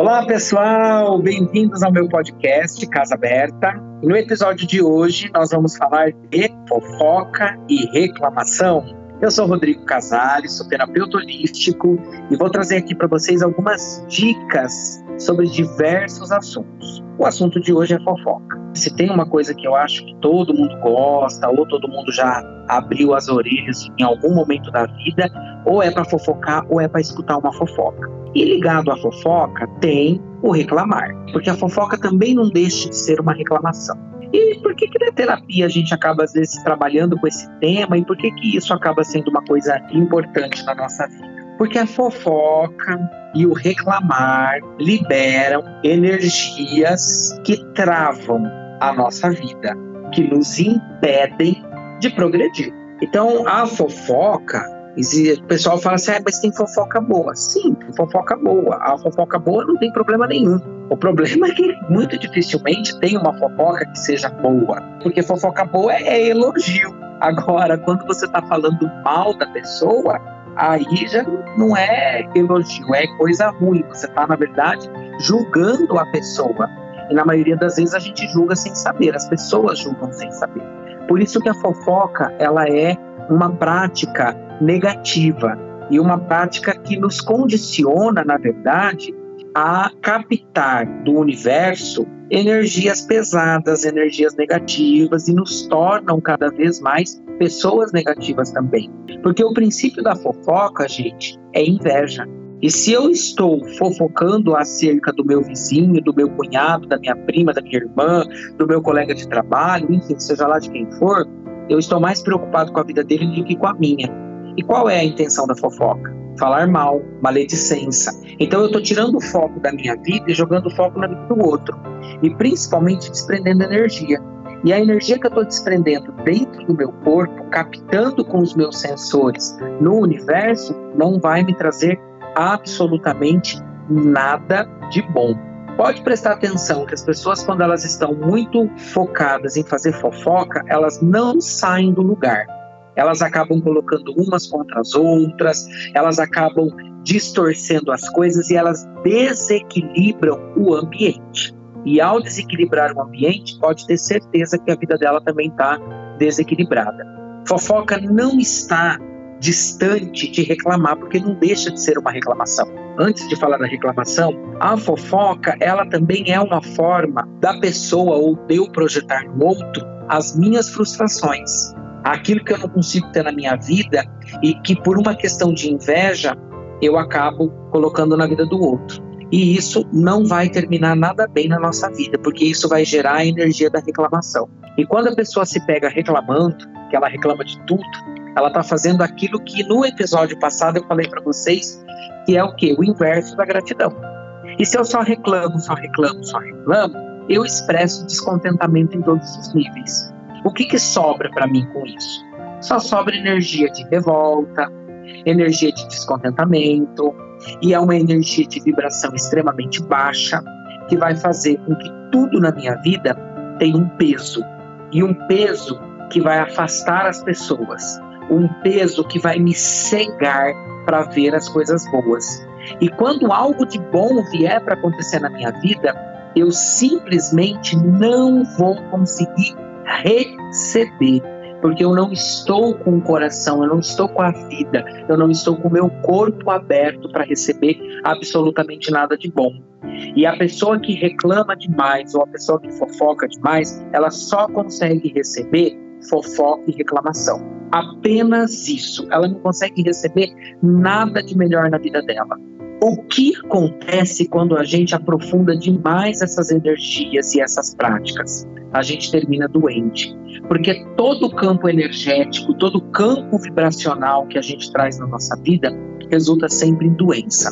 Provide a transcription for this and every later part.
Olá, pessoal! Bem-vindos ao meu podcast Casa Aberta. No episódio de hoje, nós vamos falar de fofoca e reclamação. Eu sou Rodrigo Casales, sou terapeuta holístico e vou trazer aqui para vocês algumas dicas sobre diversos assuntos. O assunto de hoje é fofoca. Se tem uma coisa que eu acho que todo mundo gosta, ou todo mundo já abriu as orelhas em algum momento da vida, ou é para fofocar ou é para escutar uma fofoca. E ligado à fofoca tem o reclamar, porque a fofoca também não deixa de ser uma reclamação. E por que, que na terapia a gente acaba às vezes trabalhando com esse tema e por que, que isso acaba sendo uma coisa importante na nossa vida? Porque a fofoca e o reclamar liberam energias que travam a nossa vida, que nos impedem de progredir. Então, a fofoca, o pessoal fala assim, ah, mas tem fofoca boa. Sim, tem fofoca boa. A fofoca boa não tem problema nenhum. O problema é que muito dificilmente tem uma fofoca que seja boa, porque fofoca boa é elogio. Agora, quando você está falando mal da pessoa, aí já não é elogio, é coisa ruim. Você está, na verdade, julgando a pessoa. E na maioria das vezes a gente julga sem saber, as pessoas julgam sem saber. Por isso que a fofoca, ela é uma prática negativa e uma prática que nos condiciona, na verdade, a captar do universo energias pesadas, energias negativas e nos tornam cada vez mais pessoas negativas também. Porque o princípio da fofoca, gente, é inveja. E se eu estou fofocando acerca do meu vizinho, do meu cunhado, da minha prima, da minha irmã, do meu colega de trabalho, enfim, seja lá de quem for, eu estou mais preocupado com a vida dele do que com a minha. E qual é a intenção da fofoca? Falar mal, maledicência. Então eu estou tirando o foco da minha vida e jogando o foco na vida do outro. E principalmente desprendendo energia. E a energia que eu estou desprendendo dentro do meu corpo, captando com os meus sensores no universo, não vai me trazer absolutamente nada de bom. Pode prestar atenção que as pessoas, quando elas estão muito focadas em fazer fofoca, elas não saem do lugar. Elas acabam colocando umas contra as outras, elas acabam distorcendo as coisas e elas desequilibram o ambiente. E ao desequilibrar o ambiente, pode ter certeza que a vida dela também está desequilibrada. Fofoca não está distante de reclamar, porque não deixa de ser uma reclamação. Antes de falar da reclamação, a fofoca, ela também é uma forma da pessoa ou de eu projetar no outro as minhas frustrações, aquilo que eu não consigo ter na minha vida e que por uma questão de inveja eu acabo colocando na vida do outro. E isso não vai terminar nada bem na nossa vida, porque isso vai gerar a energia da reclamação. E quando a pessoa se pega reclamando, que ela reclama de tudo, ela está fazendo aquilo que no episódio passado eu falei para vocês, que é o que? O inverso da gratidão. E se eu só reclamo, só reclamo, só reclamo, eu expresso descontentamento em todos os níveis. O que, que sobra para mim com isso? Só sobra energia de revolta, energia de descontentamento, e é uma energia de vibração extremamente baixa que vai fazer com que tudo na minha vida tenha um peso. E um peso que vai afastar as pessoas um peso que vai me cegar para ver as coisas boas. E quando algo de bom vier para acontecer na minha vida, eu simplesmente não vou conseguir receber, porque eu não estou com o coração, eu não estou com a vida, eu não estou com o meu corpo aberto para receber absolutamente nada de bom. E a pessoa que reclama demais ou a pessoa que fofoca demais, ela só consegue receber fofoca e reclamação. Apenas isso. Ela não consegue receber nada de melhor na vida dela. O que acontece quando a gente aprofunda demais essas energias e essas práticas? A gente termina doente. Porque todo o campo energético, todo o campo vibracional que a gente traz na nossa vida resulta sempre em doença.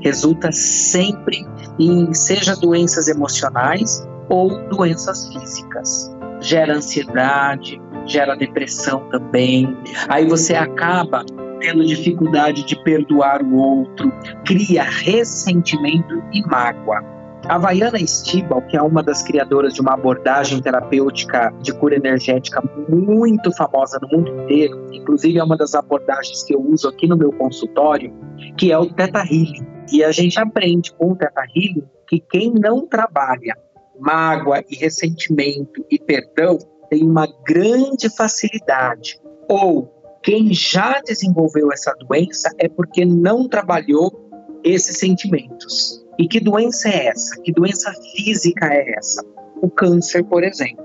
Resulta sempre em, seja doenças emocionais ou doenças físicas gera ansiedade, gera depressão também. Aí você acaba tendo dificuldade de perdoar o outro, cria ressentimento e mágoa. A Vaiana Stibal, que é uma das criadoras de uma abordagem terapêutica de cura energética muito famosa no mundo inteiro, inclusive é uma das abordagens que eu uso aqui no meu consultório, que é o Theta Healing. E a gente aprende com o Teta Healing que quem não trabalha mágoa e ressentimento e perdão tem uma grande facilidade. Ou quem já desenvolveu essa doença é porque não trabalhou esses sentimentos. E que doença é essa? Que doença física é essa? O câncer, por exemplo.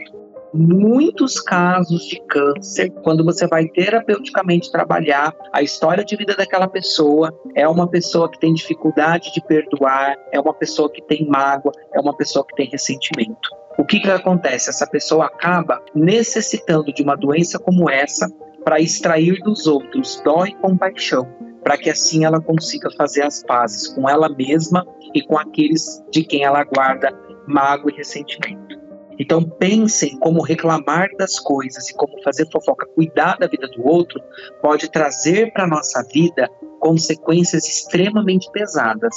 Muitos casos de câncer, quando você vai terapeuticamente trabalhar a história de vida daquela pessoa, é uma pessoa que tem dificuldade de perdoar, é uma pessoa que tem mágoa, é uma pessoa que tem ressentimento. O que, que acontece? Essa pessoa acaba necessitando de uma doença como essa para extrair dos outros dó e compaixão, para que assim ela consiga fazer as pazes com ela mesma e com aqueles de quem ela guarda mágoa e ressentimento. Então pensem como reclamar das coisas e como fazer fofoca, cuidar da vida do outro, pode trazer para nossa vida consequências extremamente pesadas,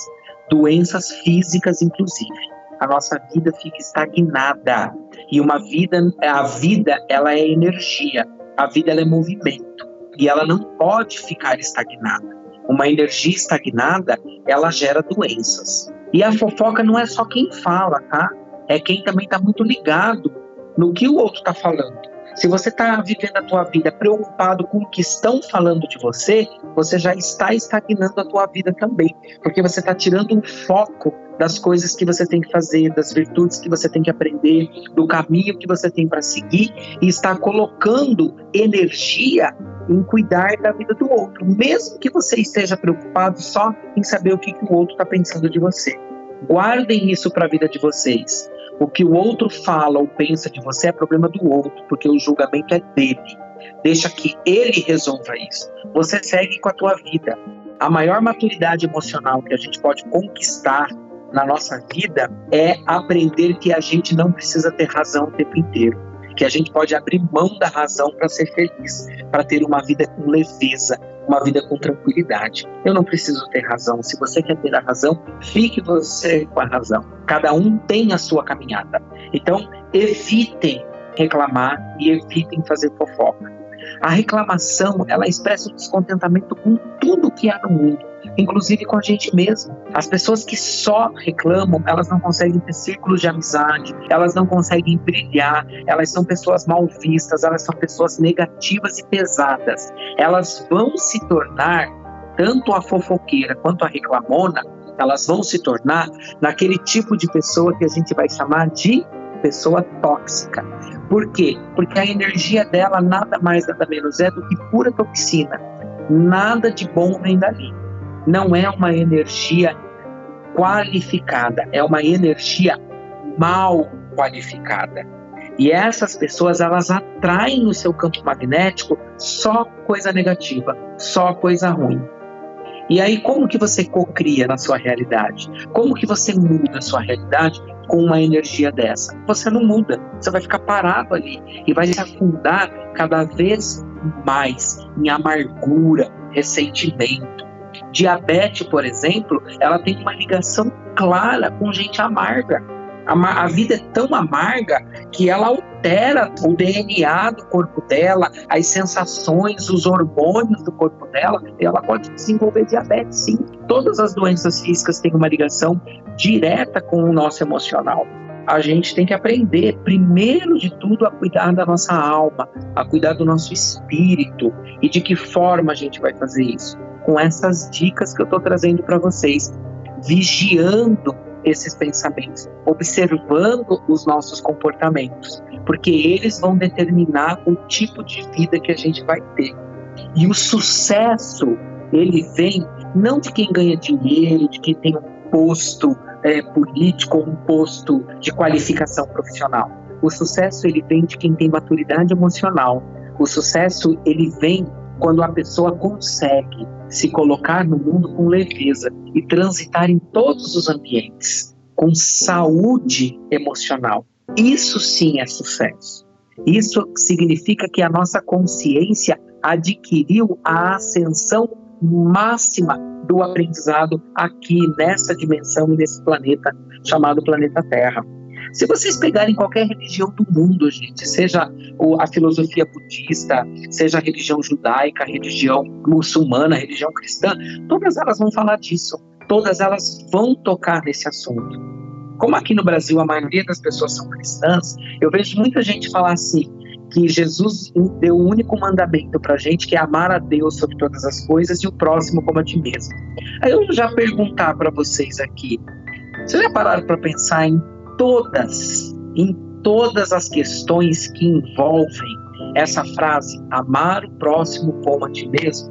doenças físicas inclusive. A nossa vida fica estagnada. E uma vida, a vida, ela é energia. A vida ela é movimento e ela não pode ficar estagnada. Uma energia estagnada, ela gera doenças. E a fofoca não é só quem fala, tá? É quem também está muito ligado no que o outro está falando. Se você está vivendo a tua vida preocupado com o que estão falando de você, você já está estagnando a tua vida também, porque você está tirando um foco das coisas que você tem que fazer, das virtudes que você tem que aprender, do caminho que você tem para seguir e está colocando energia em cuidar da vida do outro, mesmo que você esteja preocupado só em saber o que, que o outro está pensando de você. Guardem isso para a vida de vocês. O que o outro fala ou pensa de você é problema do outro, porque o julgamento é dele. Deixa que ele resolva isso. Você segue com a tua vida. A maior maturidade emocional que a gente pode conquistar na nossa vida é aprender que a gente não precisa ter razão o tempo inteiro, que a gente pode abrir mão da razão para ser feliz, para ter uma vida com leveza, uma vida com tranquilidade. Eu não preciso ter razão. Se você quer ter a razão, fique você com a razão. Cada um tem a sua caminhada. Então, evitem reclamar e evitem fazer fofoca. A reclamação, ela expressa um descontentamento com tudo que há no mundo inclusive com a gente mesmo. As pessoas que só reclamam, elas não conseguem ter círculos de amizade, elas não conseguem brilhar, elas são pessoas mal vistas, elas são pessoas negativas e pesadas. Elas vão se tornar, tanto a fofoqueira quanto a reclamona, elas vão se tornar naquele tipo de pessoa que a gente vai chamar de pessoa tóxica. Por quê? Porque a energia dela nada mais, nada menos é do que pura toxina. Nada de bom vem dali não é uma energia qualificada, é uma energia mal qualificada. E essas pessoas, elas atraem no seu campo magnético só coisa negativa, só coisa ruim. E aí, como que você cocria na sua realidade? Como que você muda a sua realidade com uma energia dessa? Você não muda, você vai ficar parado ali e vai se afundar cada vez mais em amargura, ressentimento, Diabetes, por exemplo, ela tem uma ligação clara com gente amarga. A, a vida é tão amarga que ela altera o DNA do corpo dela, as sensações, os hormônios do corpo dela, e ela pode desenvolver diabetes, sim. Todas as doenças físicas têm uma ligação direta com o nosso emocional a gente tem que aprender, primeiro de tudo, a cuidar da nossa alma, a cuidar do nosso espírito. E de que forma a gente vai fazer isso? Com essas dicas que eu estou trazendo para vocês, vigiando esses pensamentos, observando os nossos comportamentos, porque eles vão determinar o tipo de vida que a gente vai ter. E o sucesso, ele vem não de quem ganha dinheiro, de quem tem um posto é, político um posto de qualificação profissional. O sucesso ele vem de quem tem maturidade emocional. O sucesso ele vem quando a pessoa consegue se colocar no mundo com leveza e transitar em todos os ambientes com saúde emocional. Isso sim é sucesso. Isso significa que a nossa consciência adquiriu a ascensão máxima do aprendizado aqui nessa dimensão e nesse planeta chamado planeta Terra. Se vocês pegarem qualquer religião do mundo, gente, seja a filosofia budista, seja a religião judaica, a religião muçulmana, a religião cristã, todas elas vão falar disso. todas elas vão tocar nesse assunto. Como aqui no Brasil a maioria das pessoas são cristãs, eu vejo muita gente falar assim: que Jesus deu o único mandamento para a gente, que é amar a Deus sobre todas as coisas e o próximo como a ti mesmo. Aí eu já perguntar para vocês aqui, vocês já pararam para pensar em todas, em todas as questões que envolvem essa frase, amar o próximo como a ti mesmo?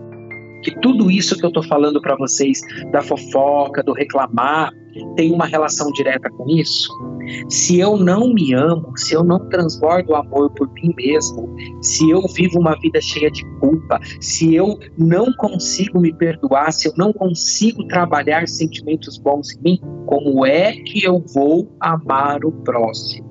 Que tudo isso que eu estou falando para vocês, da fofoca, do reclamar, tem uma relação direta com isso? Se eu não me amo, se eu não transbordo amor por mim mesmo, se eu vivo uma vida cheia de culpa, se eu não consigo me perdoar, se eu não consigo trabalhar sentimentos bons em mim, como é que eu vou amar o próximo?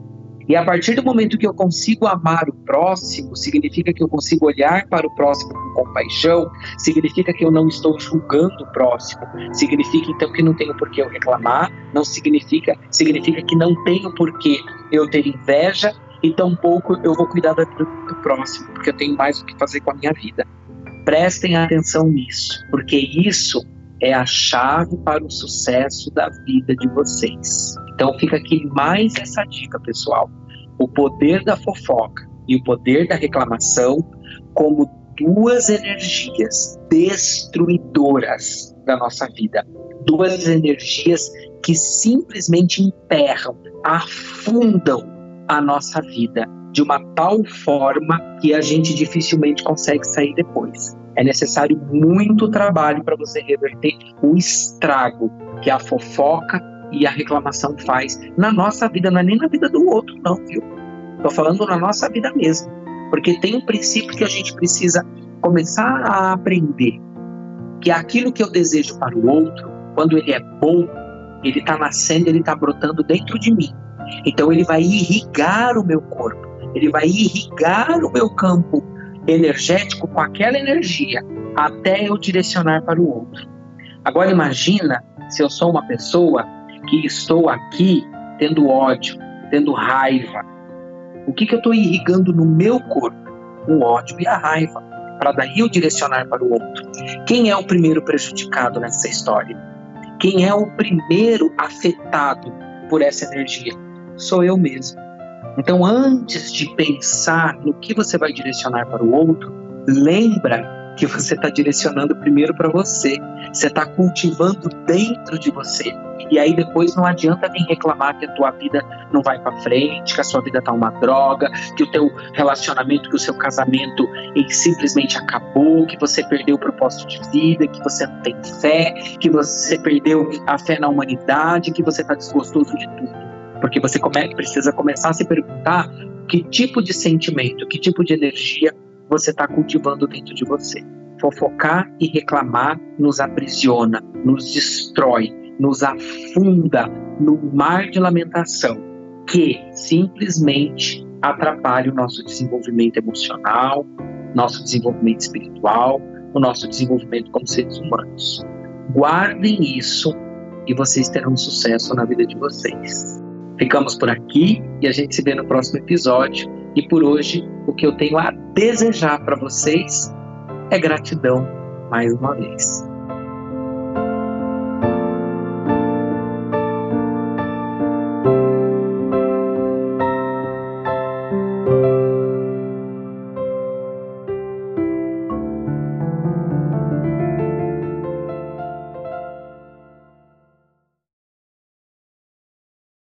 E a partir do momento que eu consigo amar o próximo, significa que eu consigo olhar para o próximo com compaixão, significa que eu não estou julgando o próximo, significa então que não tenho por que eu reclamar, não significa, significa que não tenho por que eu ter inveja e tampouco eu vou cuidar do, do próximo, porque eu tenho mais o que fazer com a minha vida. Prestem atenção nisso, porque isso é a chave para o sucesso da vida de vocês. Então fica aqui mais essa dica, pessoal. O poder da fofoca e o poder da reclamação como duas energias destruidoras da nossa vida. Duas energias que simplesmente emperram, afundam a nossa vida de uma tal forma que a gente dificilmente consegue sair depois. É necessário muito trabalho para você reverter o estrago que a fofoca e a reclamação faz na nossa vida, não é nem na vida do outro, não, viu? Estou falando na nossa vida mesmo. Porque tem um princípio que a gente precisa começar a aprender: que aquilo que eu desejo para o outro, quando ele é bom, ele está nascendo, ele está brotando dentro de mim. Então ele vai irrigar o meu corpo, ele vai irrigar o meu campo energético com aquela energia até eu direcionar para o outro. Agora imagina se eu sou uma pessoa que estou aqui tendo ódio, tendo raiva. O que, que eu estou irrigando no meu corpo? O ódio e a raiva, para daí eu direcionar para o outro. Quem é o primeiro prejudicado nessa história? Quem é o primeiro afetado por essa energia? Sou eu mesmo. Então, antes de pensar no que você vai direcionar para o outro, lembra que você está direcionando primeiro para você. Você está cultivando dentro de você. E aí depois não adianta vir reclamar que a tua vida não vai para frente, que a sua vida tá uma droga, que o teu relacionamento, que o seu casamento ele simplesmente acabou, que você perdeu o propósito de vida, que você não tem fé, que você perdeu a fé na humanidade, que você está desgostoso de tudo. Porque você come precisa começar a se perguntar que tipo de sentimento, que tipo de energia você está cultivando dentro de você. Fofocar e reclamar nos aprisiona, nos destrói, nos afunda no mar de lamentação que simplesmente atrapalha o nosso desenvolvimento emocional, nosso desenvolvimento espiritual, o nosso desenvolvimento como seres humanos. Guardem isso e vocês terão sucesso na vida de vocês. Ficamos por aqui e a gente se vê no próximo episódio. E por hoje, o que eu tenho a desejar para vocês é gratidão mais uma vez.